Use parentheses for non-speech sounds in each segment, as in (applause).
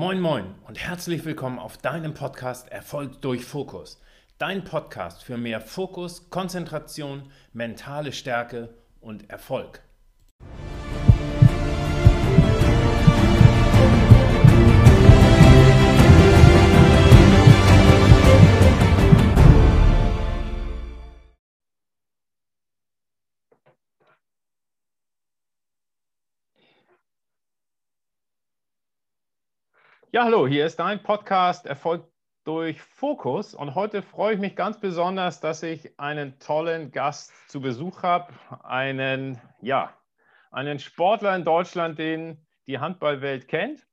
Moin Moin und herzlich willkommen auf deinem Podcast Erfolg durch Fokus. Dein Podcast für mehr Fokus, Konzentration, mentale Stärke und Erfolg. Ja, hallo, hier ist dein Podcast Erfolg durch Fokus und heute freue ich mich ganz besonders, dass ich einen tollen Gast zu Besuch habe, einen, ja, einen Sportler in Deutschland, den die Handballwelt kennt.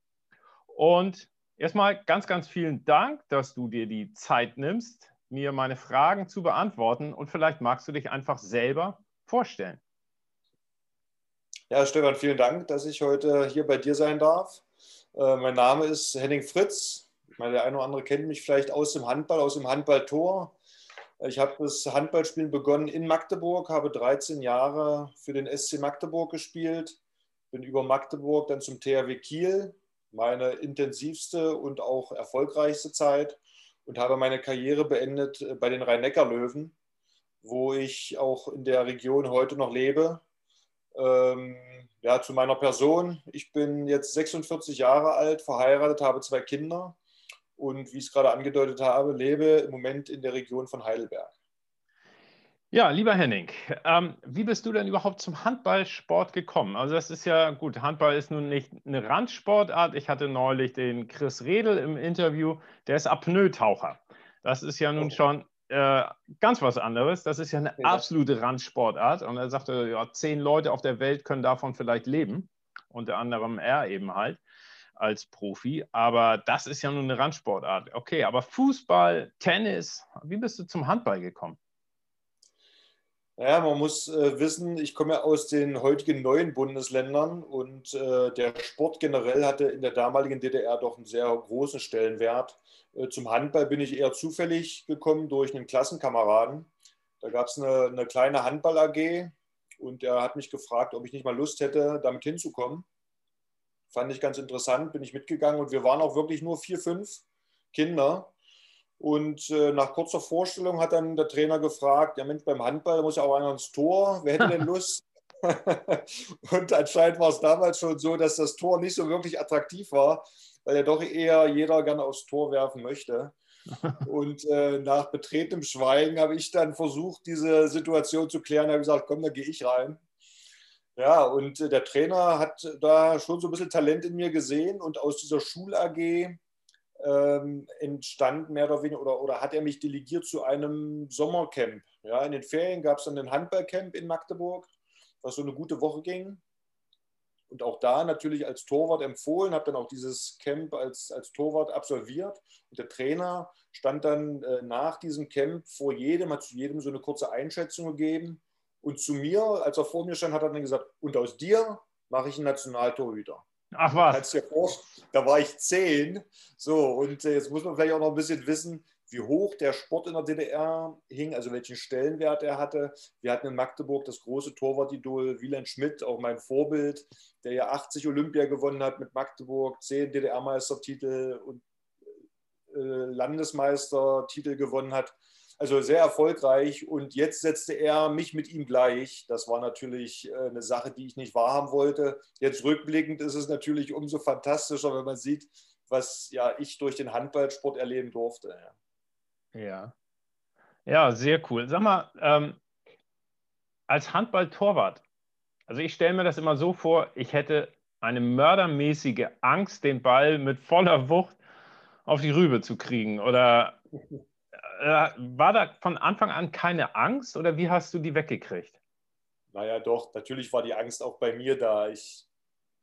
Und erstmal ganz, ganz vielen Dank, dass du dir die Zeit nimmst, mir meine Fragen zu beantworten und vielleicht magst du dich einfach selber vorstellen. Ja, Stefan, vielen Dank, dass ich heute hier bei dir sein darf. Äh, mein Name ist Henning Fritz. Meine, der eine oder andere kennt mich vielleicht aus dem Handball, aus dem Handballtor. Ich habe das Handballspielen begonnen in Magdeburg, habe 13 Jahre für den SC Magdeburg gespielt, bin über Magdeburg dann zum THW Kiel, meine intensivste und auch erfolgreichste Zeit und habe meine Karriere beendet äh, bei den Rhein-Neckar-Löwen, wo ich auch in der Region heute noch lebe. Ähm, ja, zu meiner Person. Ich bin jetzt 46 Jahre alt, verheiratet, habe zwei Kinder und wie ich es gerade angedeutet habe, lebe im Moment in der Region von Heidelberg. Ja, lieber Henning, ähm, wie bist du denn überhaupt zum Handballsport gekommen? Also das ist ja gut, Handball ist nun nicht eine Randsportart. Ich hatte neulich den Chris Redel im Interview, der ist Apnoe-Taucher. Das ist ja nun oh. schon äh, ganz was anderes. Das ist ja eine absolute Randsportart. Und er sagte, ja, zehn Leute auf der Welt können davon vielleicht leben. Unter anderem er eben halt als Profi. Aber das ist ja nur eine Randsportart. Okay, aber Fußball, Tennis, wie bist du zum Handball gekommen? Ja, man muss äh, wissen, ich komme ja aus den heutigen neuen Bundesländern und äh, der Sport generell hatte in der damaligen DDR doch einen sehr großen Stellenwert. Äh, zum Handball bin ich eher zufällig gekommen durch einen Klassenkameraden. Da gab es eine, eine kleine Handball-AG und er hat mich gefragt, ob ich nicht mal Lust hätte, damit hinzukommen. Fand ich ganz interessant, bin ich mitgegangen und wir waren auch wirklich nur vier, fünf Kinder. Und äh, nach kurzer Vorstellung hat dann der Trainer gefragt, ja Mensch, beim Handball muss ja auch einer ins Tor, wer hätte denn (laughs) Lust? (laughs) und anscheinend war es damals schon so, dass das Tor nicht so wirklich attraktiv war, weil ja doch eher jeder gerne aufs Tor werfen möchte. (laughs) Und äh, nach betretenem Schweigen habe ich dann versucht, diese Situation zu klären. Habe gesagt, komm, da gehe ich rein. Ja, und äh, der Trainer hat da schon so ein bisschen Talent in mir gesehen und aus dieser Schul-AG ähm, entstand mehr oder weniger oder, oder hat er mich delegiert zu einem Sommercamp. Ja, in den Ferien gab es dann ein Handballcamp in Magdeburg, was so eine gute Woche ging. Und auch da natürlich als Torwart empfohlen, habe dann auch dieses Camp als, als Torwart absolviert. Und der Trainer stand dann äh, nach diesem Camp vor jedem, hat zu jedem so eine kurze Einschätzung gegeben. Und zu mir, als er vor mir stand, hat er dann gesagt, und aus dir mache ich einen Nationaltorhüter. Ach was. Da war ich zehn. So, und äh, jetzt muss man vielleicht auch noch ein bisschen wissen, wie hoch der Sport in der DDR hing, also welchen Stellenwert er hatte. Wir hatten in Magdeburg das große Torwartidol Wieland Schmidt, auch mein Vorbild, der ja 80 Olympia gewonnen hat mit Magdeburg, 10 DDR-Meistertitel und äh, Landesmeistertitel gewonnen hat. Also sehr erfolgreich und jetzt setzte er mich mit ihm gleich. Das war natürlich äh, eine Sache, die ich nicht wahrhaben wollte. Jetzt rückblickend ist es natürlich umso fantastischer, wenn man sieht, was ja ich durch den Handballsport erleben durfte. Ja, ja, ja sehr cool. Sag mal, ähm, als Handballtorwart, also ich stelle mir das immer so vor, ich hätte eine mördermäßige Angst, den Ball mit voller Wucht auf die Rübe zu kriegen. Oder (laughs) äh, war da von Anfang an keine Angst oder wie hast du die weggekriegt? Naja, doch, natürlich war die Angst auch bei mir da. Ich,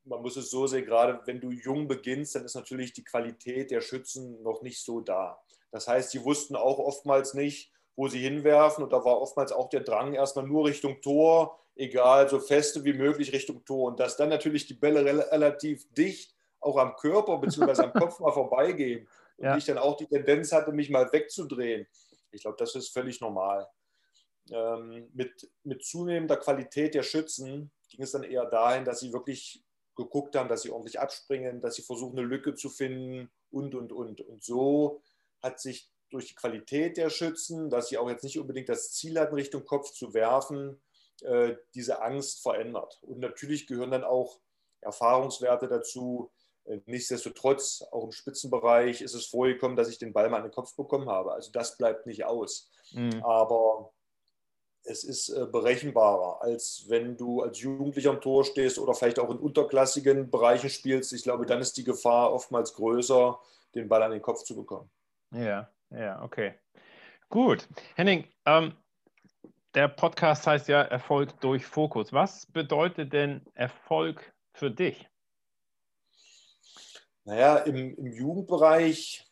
man muss es so sehen, gerade wenn du jung beginnst, dann ist natürlich die Qualität der Schützen noch nicht so da. Das heißt, die wussten auch oftmals nicht, wo sie hinwerfen und da war oftmals auch der Drang erstmal nur Richtung Tor, egal, so feste wie möglich Richtung Tor. Und dass dann natürlich die Bälle relativ dicht auch am Körper bzw. am (laughs) Kopf mal vorbeigehen und ja. ich dann auch die Tendenz hatte, mich mal wegzudrehen. Ich glaube, das ist völlig normal. Ähm, mit, mit zunehmender Qualität der Schützen ging es dann eher dahin, dass sie wirklich geguckt haben, dass sie ordentlich abspringen, dass sie versuchen, eine Lücke zu finden und, und, und. Und so hat sich durch die Qualität der Schützen, dass sie auch jetzt nicht unbedingt das Ziel hatten, Richtung Kopf zu werfen, äh, diese Angst verändert. Und natürlich gehören dann auch Erfahrungswerte dazu. Äh, nichtsdestotrotz, auch im Spitzenbereich ist es vorgekommen, dass ich den Ball mal an den Kopf bekommen habe. Also das bleibt nicht aus. Mhm. Aber es ist äh, berechenbarer, als wenn du als Jugendlicher am Tor stehst oder vielleicht auch in unterklassigen Bereichen spielst. Ich glaube, dann ist die Gefahr oftmals größer, den Ball an den Kopf zu bekommen. Ja, ja, okay. Gut. Henning, ähm, der Podcast heißt ja Erfolg durch Fokus. Was bedeutet denn Erfolg für dich? Naja, im, im Jugendbereich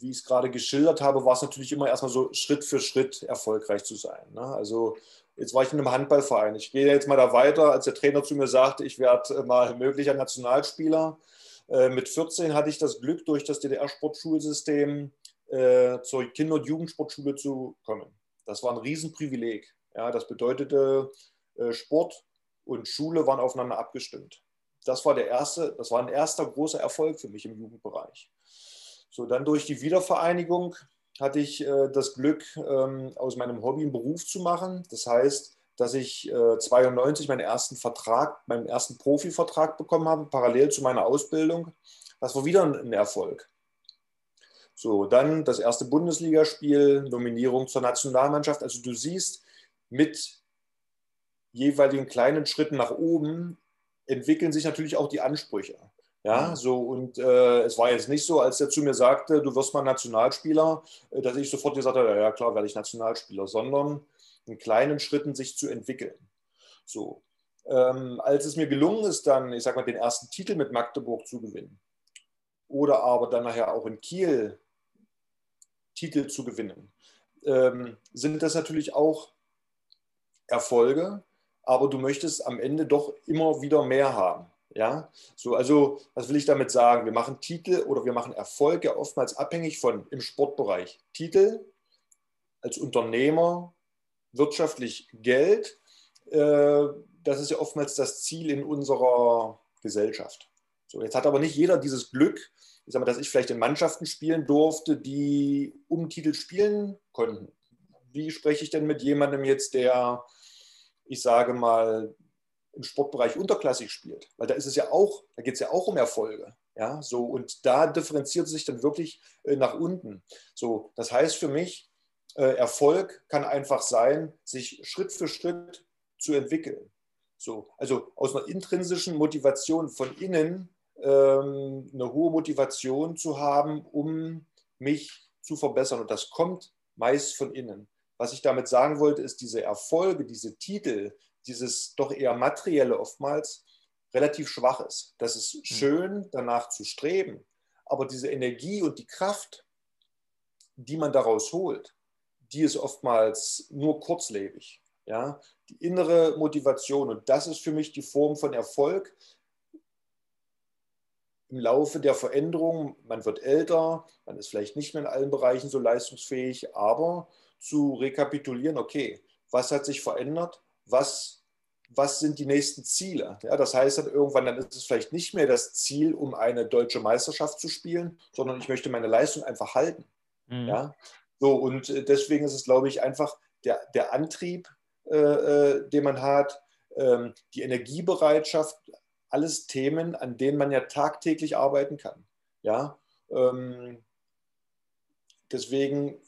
wie ich es gerade geschildert habe, war es natürlich immer erstmal so Schritt für Schritt erfolgreich zu sein. Ne? Also jetzt war ich in einem Handballverein. Ich gehe jetzt mal da weiter, als der Trainer zu mir sagte, ich werde äh, mal möglicher Nationalspieler. Äh, mit 14 hatte ich das Glück, durch das DDR-Sportschulsystem äh, zur Kinder- und Jugendsportschule zu kommen. Das war ein Riesenprivileg. Ja, das bedeutete, Sport und Schule waren aufeinander abgestimmt. Das war der erste, das war ein erster großer Erfolg für mich im Jugendbereich. So, dann durch die Wiedervereinigung hatte ich äh, das Glück, ähm, aus meinem Hobby einen Beruf zu machen. Das heißt, dass ich äh, 92 meinen ersten Vertrag, meinen ersten Profivertrag bekommen habe, parallel zu meiner Ausbildung. Das war wieder ein, ein Erfolg. So, dann das erste Bundesligaspiel, Nominierung zur Nationalmannschaft. Also du siehst, mit jeweiligen kleinen Schritten nach oben entwickeln sich natürlich auch die Ansprüche. Ja, so und äh, es war jetzt nicht so, als er zu mir sagte, du wirst mal Nationalspieler, äh, dass ich sofort gesagt habe, ja klar, werde ich Nationalspieler, sondern in kleinen Schritten sich zu entwickeln. So, ähm, als es mir gelungen ist, dann, ich sag mal, den ersten Titel mit Magdeburg zu gewinnen oder aber dann nachher auch in Kiel Titel zu gewinnen, ähm, sind das natürlich auch Erfolge, aber du möchtest am Ende doch immer wieder mehr haben. Ja, so, also, was will ich damit sagen? Wir machen Titel oder wir machen Erfolge oftmals abhängig von im Sportbereich. Titel als Unternehmer, wirtschaftlich Geld, äh, das ist ja oftmals das Ziel in unserer Gesellschaft. So, jetzt hat aber nicht jeder dieses Glück, ich sag mal, dass ich vielleicht in Mannschaften spielen durfte, die um Titel spielen konnten. Wie spreche ich denn mit jemandem jetzt, der, ich sage mal, im Sportbereich unterklassig spielt, weil da ist es ja auch, da geht es ja auch um Erfolge. Ja, so, und da differenziert es sich dann wirklich äh, nach unten. So, das heißt für mich, äh, Erfolg kann einfach sein, sich Schritt für Schritt zu entwickeln. So, also aus einer intrinsischen Motivation von innen ähm, eine hohe Motivation zu haben, um mich zu verbessern. Und das kommt meist von innen. Was ich damit sagen wollte, ist, diese Erfolge, diese Titel, dieses doch eher materielle oftmals relativ schwach ist. Das ist hm. schön, danach zu streben, aber diese Energie und die Kraft, die man daraus holt, die ist oftmals nur kurzlebig. Ja? Die innere Motivation und das ist für mich die Form von Erfolg. Im Laufe der Veränderung, man wird älter, man ist vielleicht nicht mehr in allen Bereichen so leistungsfähig, aber zu rekapitulieren, okay, was hat sich verändert, was, was sind die nächsten Ziele. Ja, das heißt dann irgendwann, dann ist es vielleicht nicht mehr das Ziel, um eine deutsche Meisterschaft zu spielen, sondern ich möchte meine Leistung einfach halten. Mhm. Ja, so und äh, deswegen ist es, glaube ich, einfach der, der Antrieb, äh, äh, den man hat, ähm, die Energiebereitschaft, alles Themen, an denen man ja tagtäglich arbeiten kann. Ja, ähm, deswegen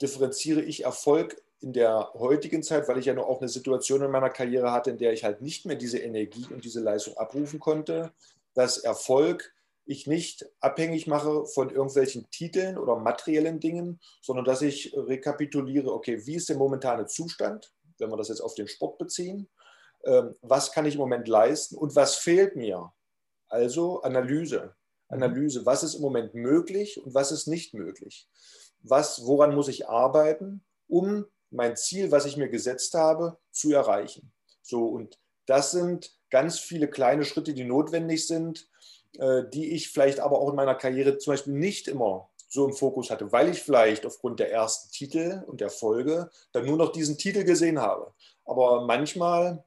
differenziere ich Erfolg in der heutigen Zeit, weil ich ja noch auch eine Situation in meiner Karriere hatte, in der ich halt nicht mehr diese Energie und diese Leistung abrufen konnte, dass Erfolg ich nicht abhängig mache von irgendwelchen Titeln oder materiellen Dingen, sondern dass ich rekapituliere, okay, wie ist der momentane Zustand, wenn wir das jetzt auf den Sport beziehen, ähm, was kann ich im Moment leisten und was fehlt mir? Also Analyse. Mhm. Analyse, was ist im Moment möglich und was ist nicht möglich? Was, woran muss ich arbeiten, um mein Ziel, was ich mir gesetzt habe, zu erreichen. So, und das sind ganz viele kleine Schritte, die notwendig sind, äh, die ich vielleicht aber auch in meiner Karriere zum Beispiel nicht immer so im Fokus hatte, weil ich vielleicht aufgrund der ersten Titel und der Folge dann nur noch diesen Titel gesehen habe. Aber manchmal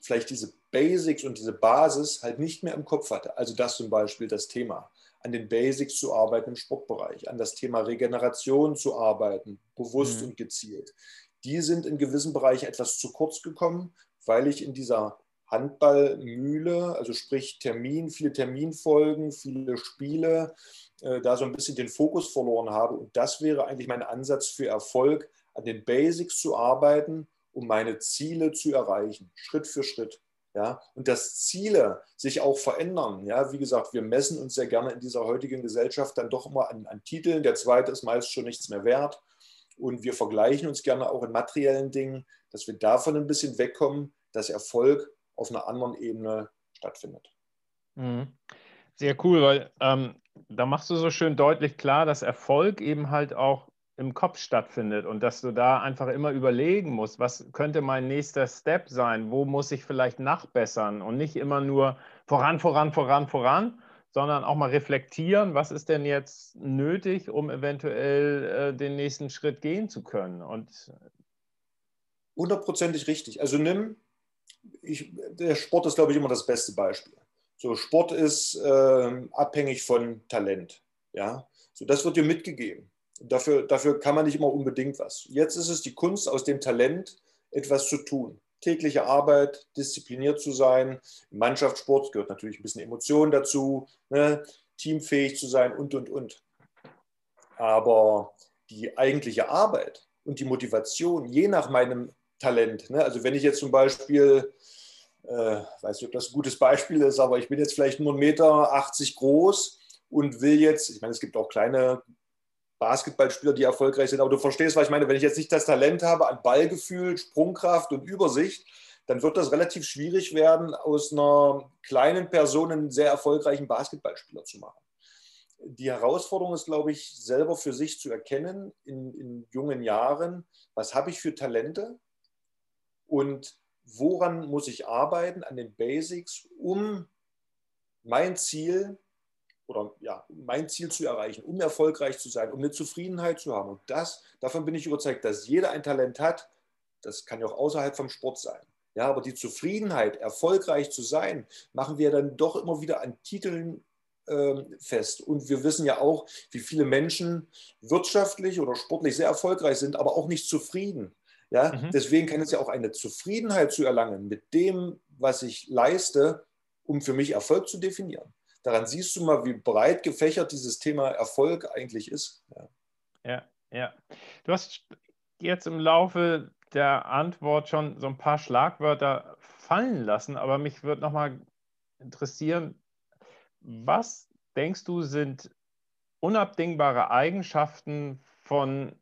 vielleicht diese Basics und diese Basis halt nicht mehr im Kopf hatte. Also das zum Beispiel das Thema, an den Basics zu arbeiten im Sportbereich, an das Thema Regeneration zu arbeiten, bewusst mhm. und gezielt. Die sind in gewissen Bereichen etwas zu kurz gekommen, weil ich in dieser Handballmühle, also sprich Termin, viele Terminfolgen, viele Spiele, äh, da so ein bisschen den Fokus verloren habe. Und das wäre eigentlich mein Ansatz für Erfolg, an den Basics zu arbeiten, um meine Ziele zu erreichen, Schritt für Schritt. Ja, und dass Ziele sich auch verändern. Ja, wie gesagt, wir messen uns sehr gerne in dieser heutigen Gesellschaft dann doch immer an, an Titeln. Der zweite ist meist schon nichts mehr wert. Und wir vergleichen uns gerne auch in materiellen Dingen, dass wir davon ein bisschen wegkommen, dass Erfolg auf einer anderen Ebene stattfindet. Mhm. Sehr cool, weil ähm, da machst du so schön deutlich klar, dass Erfolg eben halt auch im Kopf stattfindet und dass du da einfach immer überlegen musst, was könnte mein nächster Step sein, wo muss ich vielleicht nachbessern und nicht immer nur voran, voran, voran, voran, sondern auch mal reflektieren, was ist denn jetzt nötig, um eventuell äh, den nächsten Schritt gehen zu können. Und hundertprozentig richtig. Also nimm, ich, der Sport ist, glaube ich, immer das beste Beispiel. So, Sport ist äh, abhängig von Talent. Ja? So, das wird dir mitgegeben. Dafür, dafür kann man nicht immer unbedingt was. Jetzt ist es die Kunst, aus dem Talent etwas zu tun. Tägliche Arbeit, diszipliniert zu sein. Im Mannschaftssport gehört natürlich ein bisschen Emotion dazu, ne? teamfähig zu sein und, und, und. Aber die eigentliche Arbeit und die Motivation, je nach meinem Talent, ne? also wenn ich jetzt zum Beispiel, äh, weiß nicht, ob das ein gutes Beispiel ist, aber ich bin jetzt vielleicht nur 1,80 Meter groß und will jetzt, ich meine, es gibt auch kleine Basketballspieler, die erfolgreich sind. Aber du verstehst, was ich meine. Wenn ich jetzt nicht das Talent habe an Ballgefühl, Sprungkraft und Übersicht, dann wird das relativ schwierig werden, aus einer kleinen Person einen sehr erfolgreichen Basketballspieler zu machen. Die Herausforderung ist, glaube ich, selber für sich zu erkennen in, in jungen Jahren, was habe ich für Talente und woran muss ich arbeiten an den Basics, um mein Ziel oder ja, mein Ziel zu erreichen, um erfolgreich zu sein, um eine Zufriedenheit zu haben. Und das, davon bin ich überzeugt, dass jeder ein Talent hat. Das kann ja auch außerhalb vom Sport sein. Ja, aber die Zufriedenheit, erfolgreich zu sein, machen wir dann doch immer wieder an Titeln äh, fest. Und wir wissen ja auch, wie viele Menschen wirtschaftlich oder sportlich sehr erfolgreich sind, aber auch nicht zufrieden. Ja, mhm. deswegen kann es ja auch eine Zufriedenheit zu erlangen mit dem, was ich leiste, um für mich Erfolg zu definieren. Daran siehst du mal, wie breit gefächert dieses Thema Erfolg eigentlich ist. Ja, ja. ja. Du hast jetzt im Laufe der Antwort schon so ein paar Schlagwörter fallen lassen, aber mich würde nochmal interessieren, was denkst du sind unabdingbare Eigenschaften von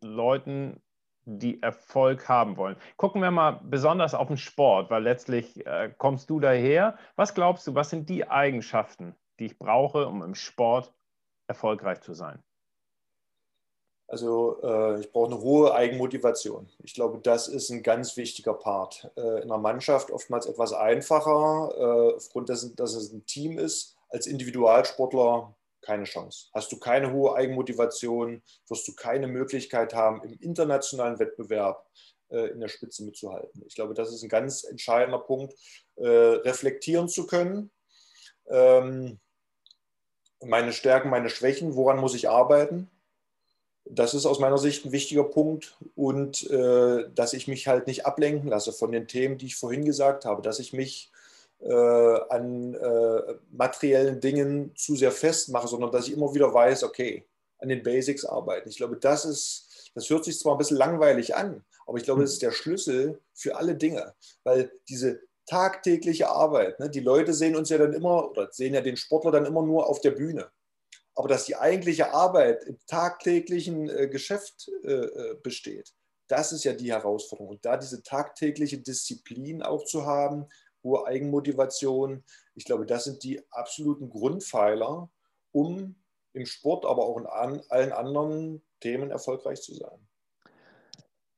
Leuten, die Erfolg haben wollen. Gucken wir mal besonders auf den Sport, weil letztlich äh, kommst du daher. Was glaubst du, was sind die Eigenschaften, die ich brauche, um im Sport erfolgreich zu sein? Also äh, ich brauche eine hohe Eigenmotivation. Ich glaube, das ist ein ganz wichtiger Part. Äh, in einer Mannschaft oftmals etwas einfacher, äh, aufgrund dessen, dass es ein Team ist. Als Individualsportler keine Chance. Hast du keine hohe Eigenmotivation, wirst du keine Möglichkeit haben, im internationalen Wettbewerb äh, in der Spitze mitzuhalten. Ich glaube, das ist ein ganz entscheidender Punkt, äh, reflektieren zu können. Ähm, meine Stärken, meine Schwächen, woran muss ich arbeiten? Das ist aus meiner Sicht ein wichtiger Punkt und äh, dass ich mich halt nicht ablenken lasse von den Themen, die ich vorhin gesagt habe, dass ich mich an äh, materiellen Dingen zu sehr festmache, sondern dass ich immer wieder weiß, okay, an den Basics arbeiten. Ich glaube, das ist, das hört sich zwar ein bisschen langweilig an, aber ich glaube, das ist der Schlüssel für alle Dinge, weil diese tagtägliche Arbeit, ne, die Leute sehen uns ja dann immer oder sehen ja den Sportler dann immer nur auf der Bühne. Aber dass die eigentliche Arbeit im tagtäglichen äh, Geschäft äh, äh besteht, das ist ja die Herausforderung. Und da diese tagtägliche Disziplin auch zu haben, hohe Eigenmotivation. Ich glaube, das sind die absoluten Grundpfeiler, um im Sport, aber auch in allen anderen Themen erfolgreich zu sein.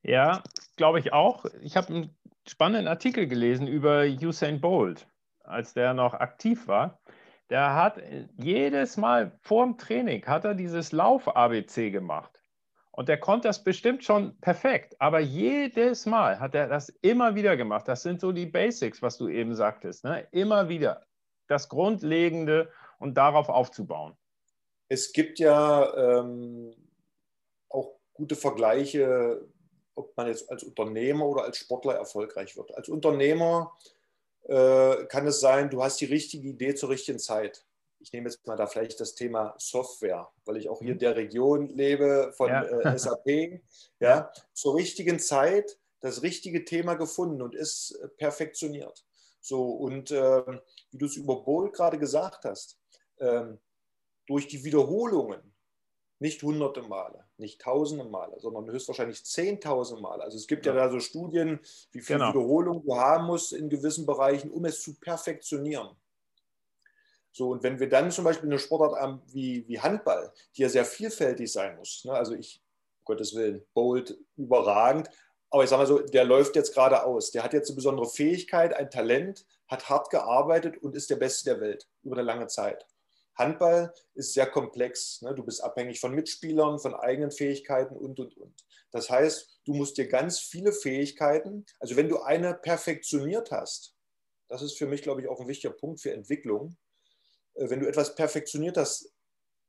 Ja, glaube ich auch. Ich habe einen spannenden Artikel gelesen über Usain Bolt, als der noch aktiv war. Der hat jedes Mal vor dem Training hat er dieses Lauf-ABC gemacht. Und der konnte das bestimmt schon perfekt, aber jedes Mal hat er das immer wieder gemacht. Das sind so die Basics, was du eben sagtest. Ne? Immer wieder das Grundlegende und darauf aufzubauen. Es gibt ja ähm, auch gute Vergleiche, ob man jetzt als Unternehmer oder als Sportler erfolgreich wird. Als Unternehmer äh, kann es sein, du hast die richtige Idee zur richtigen Zeit ich nehme jetzt mal da vielleicht das Thema Software, weil ich auch hier in der Region lebe von ja. äh, SAP. (laughs) Ja, zur richtigen Zeit das richtige Thema gefunden und ist äh, perfektioniert. So, und äh, wie du es über Bowl gerade gesagt hast, ähm, durch die Wiederholungen, nicht hunderte Male, nicht tausende Male, sondern höchstwahrscheinlich zehntausende Male. Also es gibt ja, ja da so Studien, wie viel genau. Wiederholung du haben musst in gewissen Bereichen, um es zu perfektionieren. So, und wenn wir dann zum Beispiel eine Sportart haben wie, wie Handball, die ja sehr vielfältig sein muss, ne? also ich, um Gottes Willen, Bold, überragend, aber ich sage mal so, der läuft jetzt gerade aus. Der hat jetzt eine besondere Fähigkeit, ein Talent, hat hart gearbeitet und ist der Beste der Welt über eine lange Zeit. Handball ist sehr komplex. Ne? Du bist abhängig von Mitspielern, von eigenen Fähigkeiten und, und, und. Das heißt, du musst dir ganz viele Fähigkeiten, also wenn du eine perfektioniert hast, das ist für mich, glaube ich, auch ein wichtiger Punkt für Entwicklung, wenn du etwas perfektioniert hast,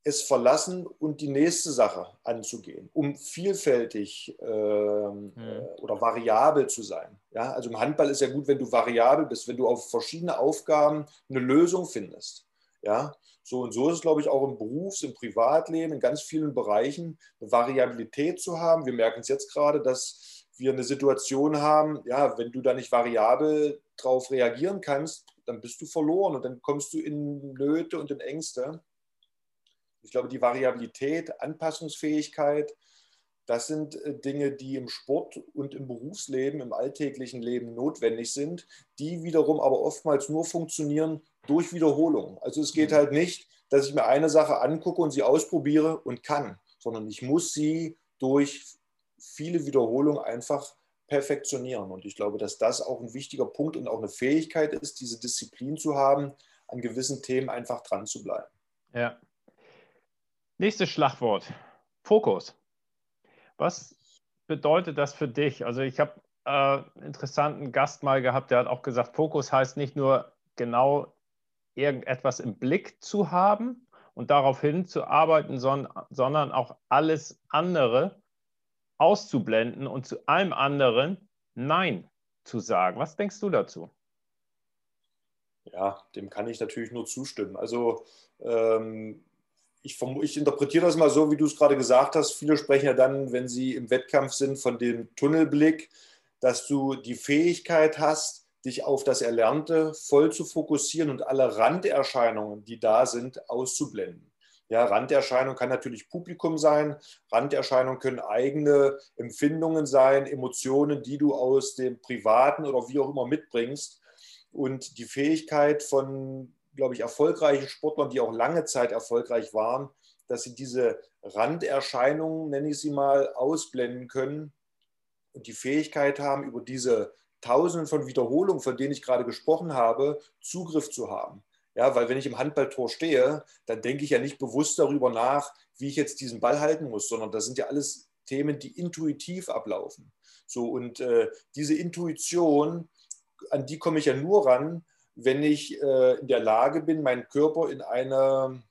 es verlassen und die nächste Sache anzugehen, um vielfältig ähm, mhm. oder variabel zu sein. Ja? Also im Handball ist ja gut, wenn du variabel bist, wenn du auf verschiedene Aufgaben eine Lösung findest. Ja? So und so ist es, glaube ich, auch im Berufs-, im Privatleben, in ganz vielen Bereichen eine Variabilität zu haben. Wir merken es jetzt gerade, dass wir eine Situation haben, ja, wenn du da nicht variabel drauf reagieren kannst, dann bist du verloren und dann kommst du in Nöte und in Ängste. Ich glaube, die Variabilität, Anpassungsfähigkeit, das sind äh, Dinge, die im Sport und im Berufsleben, im alltäglichen Leben notwendig sind, die wiederum aber oftmals nur funktionieren durch Wiederholung. Also es geht mhm. halt nicht, dass ich mir eine Sache angucke und sie ausprobiere und kann, sondern ich muss sie durch viele Wiederholungen einfach perfektionieren. Und ich glaube, dass das auch ein wichtiger Punkt und auch eine Fähigkeit ist, diese Disziplin zu haben, an gewissen Themen einfach dran zu bleiben. Ja. Nächstes Schlagwort: Fokus. Was bedeutet das für dich? Also, ich habe äh, einen interessanten Gast mal gehabt, der hat auch gesagt, Fokus heißt nicht nur genau irgendetwas im Blick zu haben und darauf hinzuarbeiten, sondern auch alles andere auszublenden und zu allem anderen Nein zu sagen. Was denkst du dazu? Ja, dem kann ich natürlich nur zustimmen. Also ähm, ich, ich, interpretiere das mal so, wie du es gerade gesagt hast. Viele sprechen ja dann, wenn sie im Wettkampf sind, von dem Tunnelblick, dass du die Fähigkeit hast, dich auf das Erlernte voll zu fokussieren und alle Randerscheinungen, die da sind, auszublenden. Ja, Randerscheinung kann natürlich Publikum sein. Randerscheinung können eigene Empfindungen sein, Emotionen, die du aus dem Privaten oder wie auch immer mitbringst. Und die Fähigkeit von, glaube ich, erfolgreichen Sportlern, die auch lange Zeit erfolgreich waren, dass sie diese Randerscheinungen, nenne ich sie mal, ausblenden können und die Fähigkeit haben, über diese Tausenden von Wiederholungen, von denen ich gerade gesprochen habe, Zugriff zu haben. Ja, weil wenn ich im Handballtor stehe, dann denke ich ja nicht bewusst darüber nach, wie ich jetzt diesen Ball halten muss, sondern das sind ja alles Themen, die intuitiv ablaufen. So, und äh, diese Intuition, an die komme ich ja nur ran, wenn ich äh, in der Lage bin, meinen Körper in einen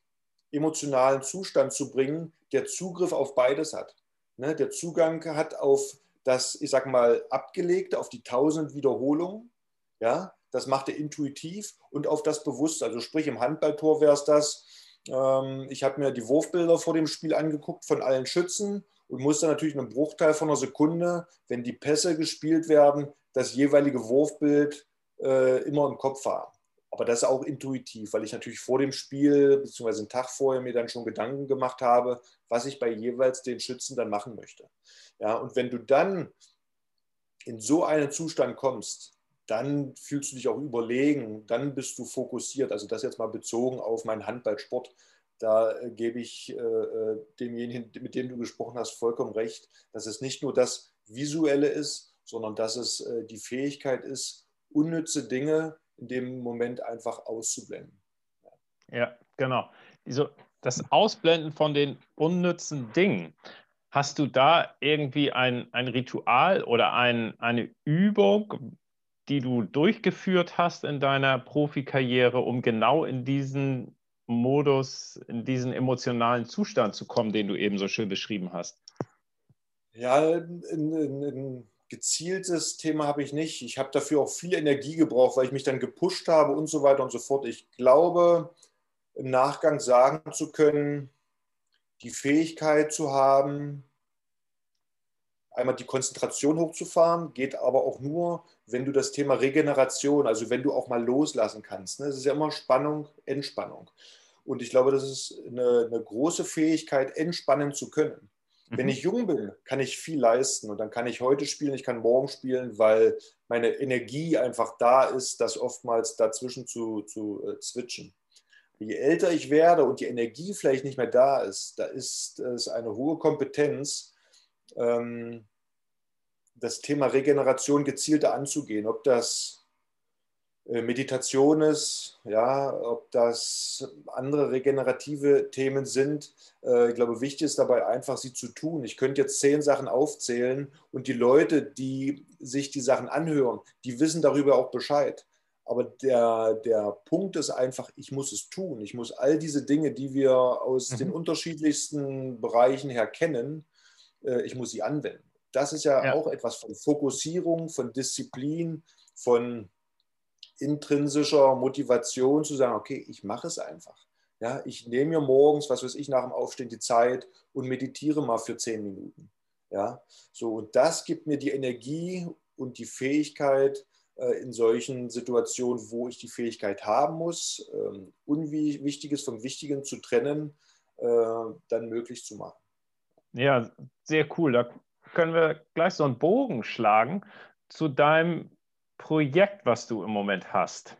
emotionalen Zustand zu bringen, der Zugriff auf beides hat. Ne? Der Zugang hat auf das, ich sag mal, abgelegte, auf die tausend Wiederholungen, ja, das macht er intuitiv und auf das Bewusstsein. Also sprich im Handballtor wäre es das, ähm, ich habe mir die Wurfbilder vor dem Spiel angeguckt von allen Schützen und musste natürlich einen Bruchteil von einer Sekunde, wenn die Pässe gespielt werden, das jeweilige Wurfbild äh, immer im Kopf haben. Aber das ist auch intuitiv, weil ich natürlich vor dem Spiel, beziehungsweise einen Tag vorher, mir dann schon Gedanken gemacht habe, was ich bei jeweils den Schützen dann machen möchte. Ja, und wenn du dann in so einen Zustand kommst, dann fühlst du dich auch überlegen, dann bist du fokussiert. Also das jetzt mal bezogen auf meinen Handballsport. Da äh, gebe ich äh, äh, demjenigen, mit dem du gesprochen hast, vollkommen recht, dass es nicht nur das Visuelle ist, sondern dass es äh, die Fähigkeit ist, unnütze Dinge in dem Moment einfach auszublenden. Ja, genau. Also das Ausblenden von den unnützen Dingen Hast du da irgendwie ein, ein Ritual oder ein, eine Übung, die du durchgeführt hast in deiner Profikarriere, um genau in diesen Modus, in diesen emotionalen Zustand zu kommen, den du eben so schön beschrieben hast? Ja, ein, gezieltes Thema habe ich nicht. Ich habe dafür auch viel Energie gebraucht, weil ich mich dann gepusht habe und so weiter und so fort. Ich glaube, im Nachgang sagen zu können, die Fähigkeit zu haben, einmal die Konzentration hochzufahren, geht aber auch nur, wenn du das Thema Regeneration, also wenn du auch mal loslassen kannst. Ne? Es ist ja immer Spannung, Entspannung. Und ich glaube, das ist eine, eine große Fähigkeit, entspannen zu können. Mhm. Wenn ich jung bin, kann ich viel leisten und dann kann ich heute spielen, ich kann morgen spielen, weil meine Energie einfach da ist, das oftmals dazwischen zu, zu äh, switchen. Je älter ich werde und die Energie vielleicht nicht mehr da ist, da ist es eine hohe Kompetenz, ähm, das Thema Regeneration gezielter anzugehen. Ob das äh, Meditation ist, ja, ob das andere regenerative Themen sind. Äh, ich glaube, wichtig ist dabei einfach, sie zu tun. Ich könnte jetzt zehn Sachen aufzählen und die Leute, die sich die Sachen anhören, die wissen darüber auch Bescheid. Aber der, der Punkt ist einfach, ich muss es tun. Ich muss all diese Dinge, die wir aus mhm. den unterschiedlichsten Bereichen her kennen, ich muss sie anwenden. Das ist ja, ja, auch etwas von Fokussierung, von Disziplin, von intrinsischer Motivation zu sagen, okay, ich mache es einfach. Ja, ich nehme mir morgens, was weiß ich, nach dem Aufstehen die Zeit und meditiere mal für zehn Minuten. Ja, so und das gibt mir die Energie und die Fähigkeit, äh, in solchen Situationen, wo ich die Fähigkeit haben muss, ähm, Unwichtiges vom Wichtigen zu trennen, äh, dann möglich zu machen. Ja, sehr cool. Da können wir gleich so einen Bogen schlagen zu deinem Projekt, was du im Moment hast.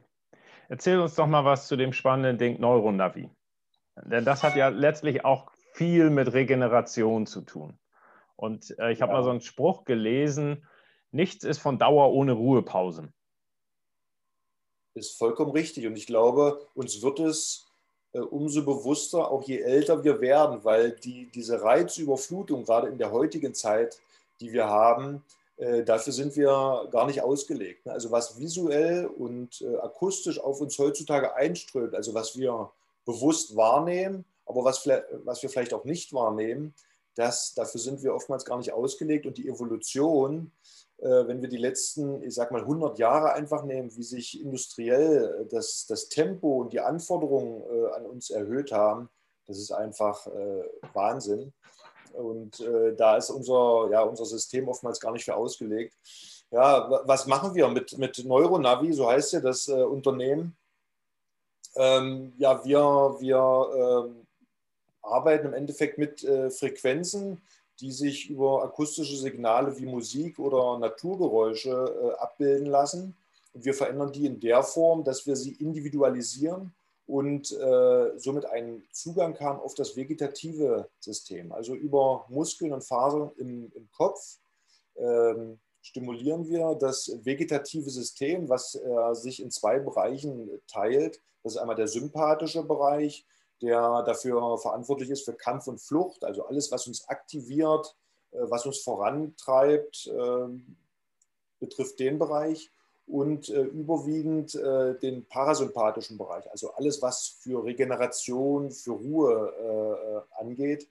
Erzähl uns doch mal was zu dem spannenden Ding Neuronavi. Denn das hat ja letztlich auch viel mit Regeneration zu tun. Und äh, ich habe ja. mal so einen Spruch gelesen, nichts ist von Dauer ohne Ruhepausen. Ist vollkommen richtig. Und ich glaube, uns wird es umso bewusster, auch je älter wir werden, weil die, diese Reizüberflutung, gerade in der heutigen Zeit, die wir haben, äh, dafür sind wir gar nicht ausgelegt. Ne? Also was visuell und äh, akustisch auf uns heutzutage einströmt, also was wir bewusst wahrnehmen, aber was, was wir vielleicht auch nicht wahrnehmen, das, dafür sind wir oftmals gar nicht ausgelegt. Und die Evolution, äh, wenn wir die letzten, ich sag mal, 100 Jahre einfach nehmen, wie sich industriell das, das Tempo und die Anforderungen an uns erhöht haben, das ist einfach Wahnsinn. Und äh, da ist unser, ja, unser System oftmals gar nicht für ausgelegt. Ja, was machen wir mit, mit Neuronavi, so heißt ja das äh, Unternehmen? Ähm, ja, wir, wir ähm, arbeiten im Endeffekt mit äh, Frequenzen, die sich über akustische Signale wie Musik oder Naturgeräusche äh, abbilden lassen. Und wir verändern die in der Form, dass wir sie individualisieren und äh, somit einen Zugang haben auf das vegetative System. Also über Muskeln und Fasern im, im Kopf ähm, stimulieren wir das vegetative System, was äh, sich in zwei Bereichen teilt. Das ist einmal der sympathische Bereich, der dafür verantwortlich ist für Kampf und Flucht, also alles, was uns aktiviert, äh, was uns vorantreibt, ähm, betrifft den Bereich und äh, überwiegend äh, den parasympathischen Bereich, also alles, was für Regeneration, für Ruhe angeht.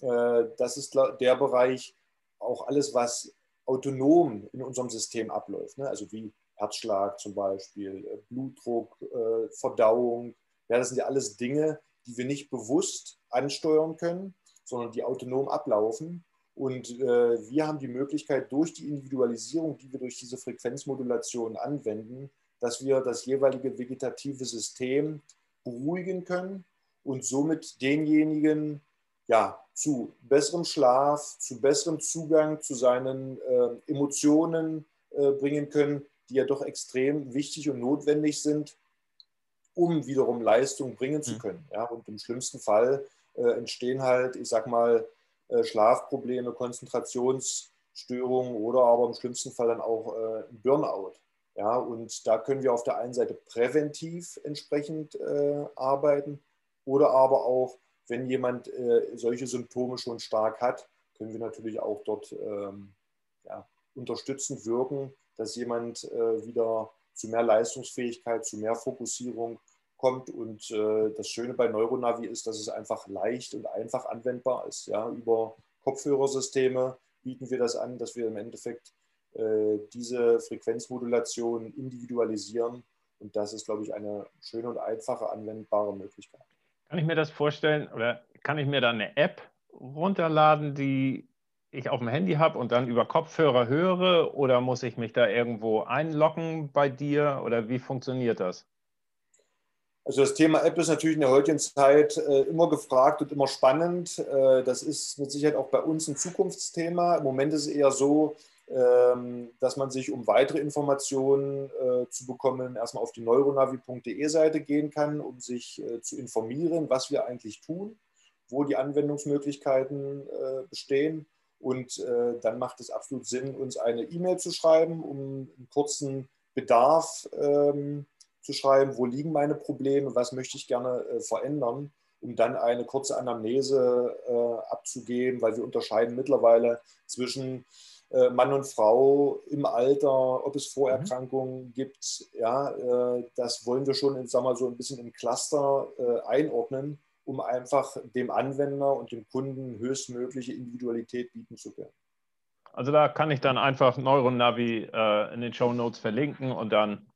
Das ist der Bereich, auch alles, was autonom in unserem System abläuft, ne? also wie Herzschlag zum Beispiel, Blutdruck, Verdauung. Ja, das sind ja alles Dinge, die wir nicht bewusst ansteuern können, sondern die autonom ablaufen. Und äh, wir haben die Möglichkeit, durch die Individualisierung, die wir durch diese Frequenzmodulation anwenden, dass wir das jeweilige vegetative System beruhigen können und somit denjenigen ja, zu besserem Schlaf, zu besserem Zugang zu seinen äh, Emotionen äh, bringen können, die ja doch extrem wichtig und notwendig sind, um wiederum Leistung bringen zu mhm. können. Ja, und im schlimmsten Fall äh, entstehen halt, ich sag mal, äh, Schlafprobleme, Konzentrationsstörungen oder aber im schlimmsten Fall dann auch äh, Burnout. Ja, und da können wir auf der einen Seite präventiv entsprechend äh, arbeiten oder aber auch, wenn jemand äh, solche Symptome schon stark hat, können wir natürlich auch dort ähm, ja, unterstützend wirken, dass jemand äh, wieder zu mehr Leistungsfähigkeit, zu mehr Fokussierung kommt. Und äh, das Schöne bei Neuronavi ist, dass es einfach leicht und einfach anwendbar ist. Ja? Über Kopfhörersysteme bieten wir das an, dass wir im Endeffekt äh, diese Frequenzmodulation individualisieren. Und das ist, glaube ich, eine schöne und einfache anwendbare Möglichkeit. Kann ich mir das vorstellen oder kann ich mir da eine App runterladen, die ich auf dem Handy habe und dann über Kopfhörer höre oder muss ich mich da irgendwo einloggen bei dir oder wie funktioniert das? Also das Thema App ist natürlich in der heutigen Zeit äh, immer gefragt und immer spannend. Äh, das ist mit Sicherheit auch bei uns ein Zukunftsthema. Im Moment ist es eher so, ähm, dass man sich, um weitere Informationen äh, zu bekommen, erstmal auf die neuronavi.de Seite gehen kann, um sich äh, zu informieren, was wir eigentlich tun, wo die Anwendungsmöglichkeiten äh, bestehen. Und äh, dann macht es absolut Sinn, uns eine E-Mail zu schreiben, um einen kurzen Bedarf ähm, zu schreiben, wo liegen meine Probleme, was möchte ich gerne äh, verändern, um dann eine kurze Anamnese äh, abzugeben, weil wir unterscheiden mittlerweile zwischen äh, Mann und Frau im Alter, ob es Vorerkrankungen mhm. gibt. Ja, äh, das wollen wir schon, sagen wir so ein bisschen im Cluster äh, einordnen um einfach dem Anwender und dem Kunden höchstmögliche Individualität bieten zu können. Also da kann ich dann einfach Neuronavi äh, in den Show Notes verlinken und dann.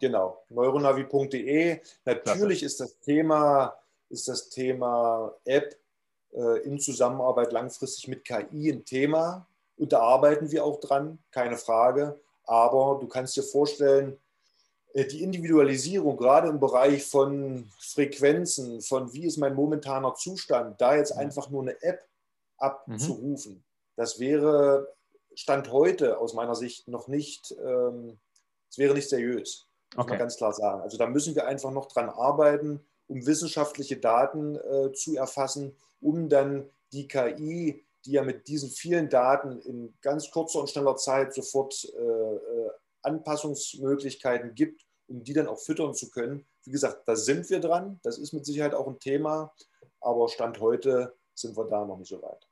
Genau, neuronavi.de. Natürlich ist das Thema, ist das Thema App äh, in Zusammenarbeit langfristig mit KI ein Thema. Und da arbeiten wir auch dran, keine Frage. Aber du kannst dir vorstellen, die Individualisierung, gerade im Bereich von Frequenzen, von wie ist mein momentaner Zustand, da jetzt einfach nur eine App abzurufen, mhm. das wäre Stand heute aus meiner Sicht noch nicht, ähm, es wäre nicht seriös, muss okay. man ganz klar sagen. Also da müssen wir einfach noch dran arbeiten, um wissenschaftliche Daten äh, zu erfassen, um dann die KI, die ja mit diesen vielen Daten in ganz kurzer und schneller Zeit sofort äh, äh Anpassungsmöglichkeiten gibt, um die dann auch füttern zu können. Wie gesagt, da sind wir dran. Das ist mit Sicherheit auch ein Thema. Aber Stand heute sind wir da noch nicht so weit.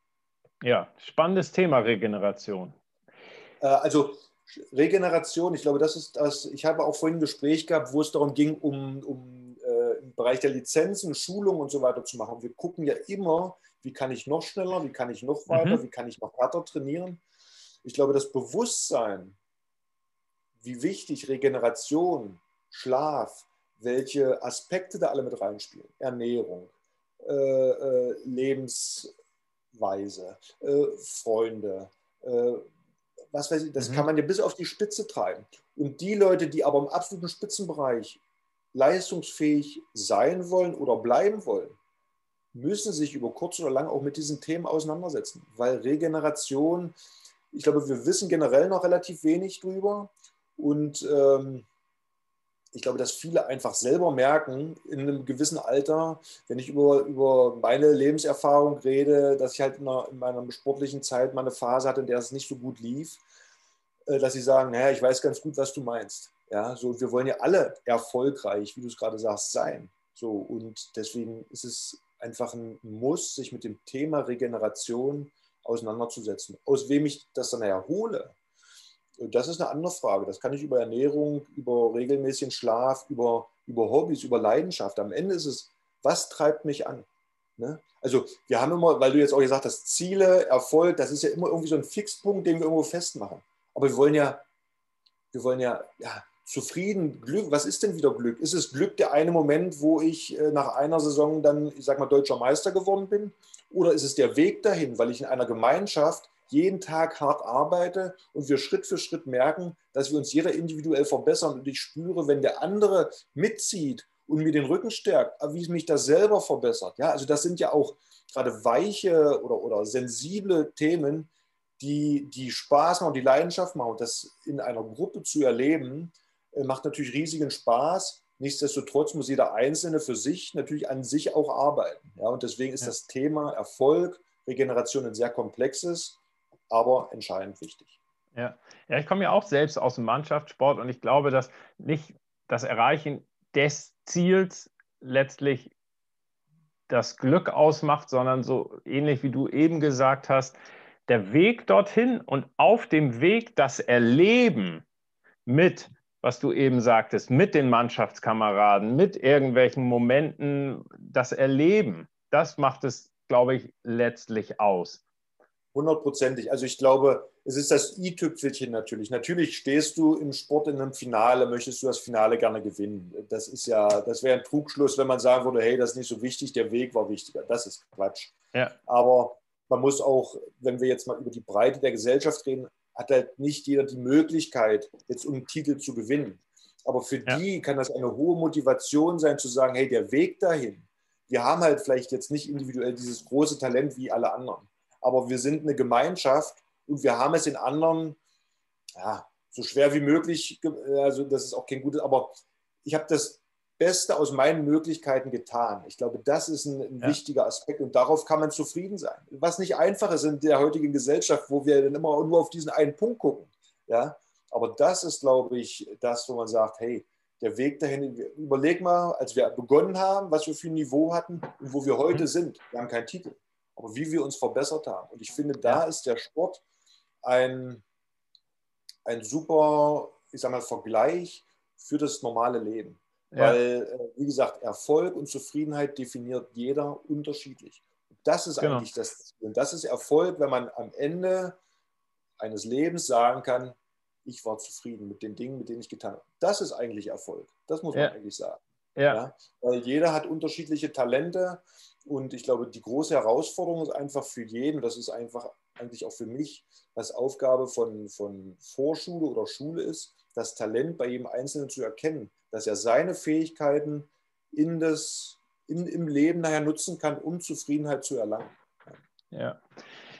Ja, spannendes Thema Regeneration. Äh, also Regeneration, ich glaube, das ist das. Ich habe auch vorhin ein Gespräch gehabt, wo es darum ging, um, um äh, im Bereich der Lizenzen, Schulung und so weiter zu machen. Wir gucken ja immer, wie kann ich noch schneller, wie kann ich noch weiter, mhm. wie kann ich noch härter trainieren. Ich glaube, das Bewusstsein, wie wichtig Regeneration, Schlaf, welche Aspekte da alle mit reinspielen. Ernährung, äh, äh, Lebensweise, äh, Freunde, äh, was weiß ich, das mhm. kann man ja bis auf die Spitze treiben. Und die Leute, die aber im absoluten Spitzenbereich leistungsfähig sein wollen oder bleiben wollen, müssen sich über kurz oder lang auch mit diesen Themen auseinandersetzen, weil Regeneration, ich glaube, wir wissen generell noch relativ wenig drüber. Und ähm, ich glaube, dass viele einfach selber merken, in einem gewissen Alter, wenn ich über, über meine Lebenserfahrung rede, dass ich halt in, einer, in meiner sportlichen Zeit mal eine Phase hatte, in der es nicht so gut lief, äh, dass sie sagen, naja, ich weiß ganz gut, was du meinst. Ja, so, wir wollen ja alle erfolgreich, wie du es gerade sagst, sein. So, und deswegen ist es einfach ein Muss, sich mit dem Thema Regeneration auseinanderzusetzen. Aus wem ich das dann erhole, das ist eine andere Frage. Das kann ich über Ernährung, über regelmäßigen Schlaf, über, über Hobbys, über Leidenschaft. Am Ende ist es, was treibt mich an? Ne? Also wir haben immer, weil du jetzt auch gesagt hast, Ziele, Erfolg, das ist ja immer irgendwie so ein Fixpunkt, den wir irgendwo festmachen. Aber wir wollen ja, wir wollen ja, ja zufrieden, Glück. Was ist denn wieder Glück? Ist es Glück der eine Moment, wo ich äh, nach einer Saison dann, ich sag mal, deutscher Meister geworden bin? Oder ist es der Weg dahin, weil ich in einer Gemeinschaft jeden Tag hart arbeite und wir Schritt für Schritt merken, dass wir uns jeder individuell verbessern. Und ich spüre, wenn der andere mitzieht und mir den Rücken stärkt, wie mich das selber verbessert. Ja, also das sind ja auch gerade weiche oder, oder sensible Themen, die, die Spaß machen, die Leidenschaft machen. Und das in einer Gruppe zu erleben, äh, macht natürlich riesigen Spaß. Nichtsdestotrotz muss jeder Einzelne für sich natürlich an sich auch arbeiten. Ja, und deswegen ist ja. das Thema Erfolg, Regeneration ein sehr komplexes aber entscheidend wichtig. Ja. ja, ich komme ja auch selbst aus dem Mannschaftssport und ich glaube, dass nicht das Erreichen des Ziels letztlich das Glück ausmacht, sondern so ähnlich wie du eben gesagt hast, der Weg dorthin und auf dem Weg das Erleben mit, was du eben sagtest, mit den Mannschaftskameraden, mit irgendwelchen Momenten, das Erleben, das macht es, glaube ich, letztlich aus. Hundertprozentig. Also ich glaube, es ist das i-Tüpfelchen natürlich. Natürlich stehst du im Sport in einem Finale, möchtest du das Finale gerne gewinnen. Das ist ja, das wäre ein Trugschluss, wenn man sagen würde, hey, das ist nicht so wichtig, der Weg war wichtiger. Das ist Quatsch. Ja. Aber man muss auch, wenn wir jetzt mal über die Breite der Gesellschaft reden, hat halt nicht jeder die Möglichkeit, jetzt um einen Titel zu gewinnen. Aber für ja. die kann das eine hohe Motivation sein, zu sagen, hey, der Weg dahin, wir haben halt vielleicht jetzt nicht individuell dieses große Talent wie alle anderen aber wir sind eine Gemeinschaft und wir haben es in anderen, ja, so schwer wie möglich, also das ist auch kein gutes, aber ich habe das Beste aus meinen Möglichkeiten getan. Ich glaube, das ist ein, ein ja. wichtiger Aspekt und darauf kann man zufrieden sein. Was nicht einfach ist in der heutigen Gesellschaft, wo wir dann immer nur auf diesen einen Punkt gucken. Ja? Aber das ist, glaube ich, das, wo man sagt, hey, der Weg dahin, überleg mal, als wir begonnen haben, was wir für ein Niveau hatten und wo wir heute mhm. sind. Wir haben keinen Titel aber wie wir uns verbessert haben. Und ich finde, da ist der Sport ein, ein super, ich sag mal, Vergleich für das normale Leben. Ja. Weil, äh, wie gesagt, Erfolg und Zufriedenheit definiert jeder unterschiedlich. Das ist genau. eigentlich das Und das ist Erfolg, wenn man am Ende eines Lebens sagen kann, ich war zufrieden mit den Dingen, mit denen ich getan habe. Das ist eigentlich Erfolg. Das muss man ja. eigentlich sagen. Ja. ja. Weil jeder hat unterschiedliche Talente und ich glaube, die große Herausforderung ist einfach für jeden, das ist einfach eigentlich auch für mich, was Aufgabe von, von Vorschule oder Schule ist, das Talent bei jedem Einzelnen zu erkennen, dass er seine Fähigkeiten in das, in, im Leben nachher nutzen kann, um Zufriedenheit zu erlangen. Ja.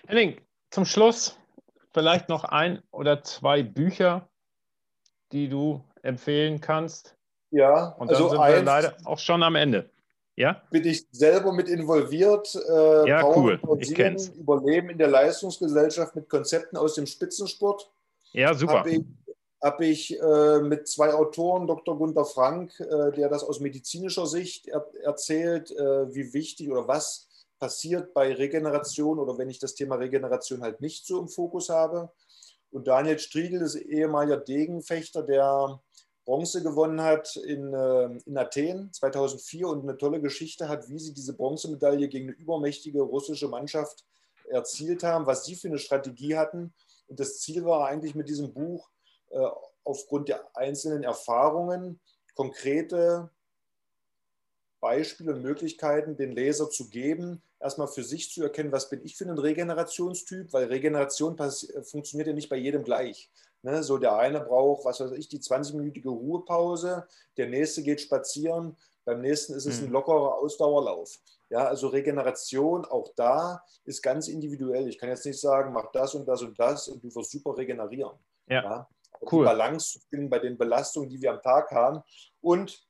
Henning, zum Schluss vielleicht noch ein oder zwei Bücher, die du empfehlen kannst. Ja, und dann also sind wir leider auch schon am Ende. Ja? Bin ich selber mit involviert. Äh, ja, Power cool. Ich kenn's. Überleben in der Leistungsgesellschaft mit Konzepten aus dem Spitzensport. Ja, super. Habe ich, hab ich äh, mit zwei Autoren, Dr. Gunther Frank, äh, der das aus medizinischer Sicht er erzählt, äh, wie wichtig oder was passiert bei Regeneration oder wenn ich das Thema Regeneration halt nicht so im Fokus habe. Und Daniel Striegel ist ehemaliger Degenfechter, der Bronze gewonnen hat in, äh, in Athen 2004 und eine tolle Geschichte hat, wie sie diese Bronzemedaille gegen eine übermächtige russische Mannschaft erzielt haben, was sie für eine Strategie hatten. Und das Ziel war eigentlich mit diesem Buch äh, aufgrund der einzelnen Erfahrungen konkrete Beispiele und Möglichkeiten den Leser zu geben, erstmal für sich zu erkennen, was bin ich für ein Regenerationstyp, weil Regeneration funktioniert ja nicht bei jedem gleich. Ne, so der eine braucht, was weiß ich, die 20-minütige Ruhepause, der nächste geht spazieren, beim nächsten ist es ein mhm. lockerer Ausdauerlauf. Ja, also Regeneration auch da ist ganz individuell. Ich kann jetzt nicht sagen, mach das und das und das und du wirst super regenerieren. Ja, ja? cool. Die Balance zu finden bei den Belastungen, die wir am Tag haben. Und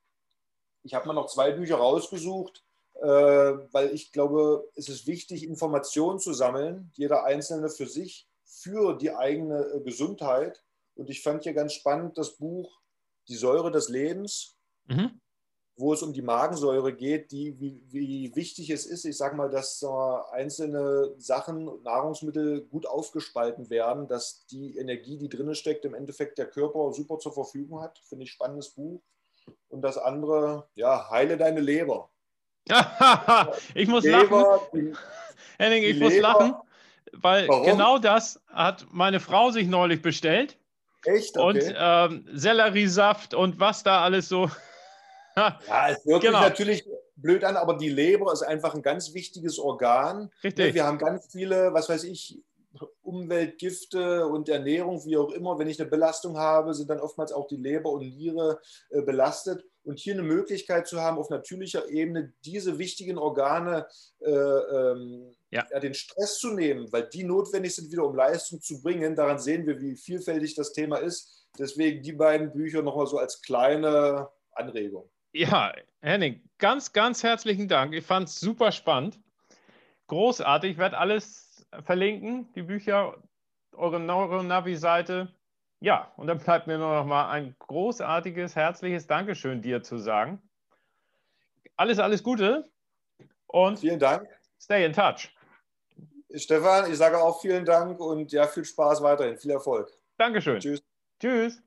ich habe mir noch zwei Bücher rausgesucht, äh, weil ich glaube, es ist wichtig, Informationen zu sammeln, jeder Einzelne für sich für die eigene äh, Gesundheit. Und ich fand hier ganz spannend das Buch Die Säure des Lebens, mhm. wo es um die Magensäure geht, die, wie, wie wichtig es ist, ich sage mal, dass äh, einzelne Sachen, Nahrungsmittel gut aufgespalten werden, dass die Energie, die drin steckt, im Endeffekt der Körper super zur Verfügung hat. Finde ich spannendes Buch. Und das andere, ja, heile deine Leber. (laughs) ich muss Leber, lachen. (laughs) Henning, ich muss Leber, lachen weil Warum? genau das hat meine Frau sich neulich bestellt. Echt? Okay. Und ähm, Selleriesaft und was da alles so. (laughs) ja, es hört genau. sich natürlich blöd an, aber die Leber ist einfach ein ganz wichtiges Organ. Richtig. Wir haben ganz viele, was weiß ich, Umweltgifte und Ernährung, wie auch immer. Wenn ich eine Belastung habe, sind dann oftmals auch die Leber und Niere äh, belastet und hier eine Möglichkeit zu haben, auf natürlicher Ebene diese wichtigen Organe äh, ähm, ja. Ja, den Stress zu nehmen, weil die notwendig sind, wieder um Leistung zu bringen. Daran sehen wir, wie vielfältig das Thema ist. Deswegen die beiden Bücher nochmal so als kleine Anregung. Ja, Henning, ganz, ganz herzlichen Dank. Ich fand es super spannend. Großartig. Ich werde alles verlinken, die Bücher, eure Neuronavi-Seite. Ja, und dann bleibt mir nur noch mal ein großartiges, herzliches Dankeschön dir zu sagen. Alles, alles Gute und vielen Dank. Stay in touch. Stefan, ich sage auch vielen Dank und ja, viel Spaß weiterhin. Viel Erfolg. Dankeschön. Tschüss. Tschüss.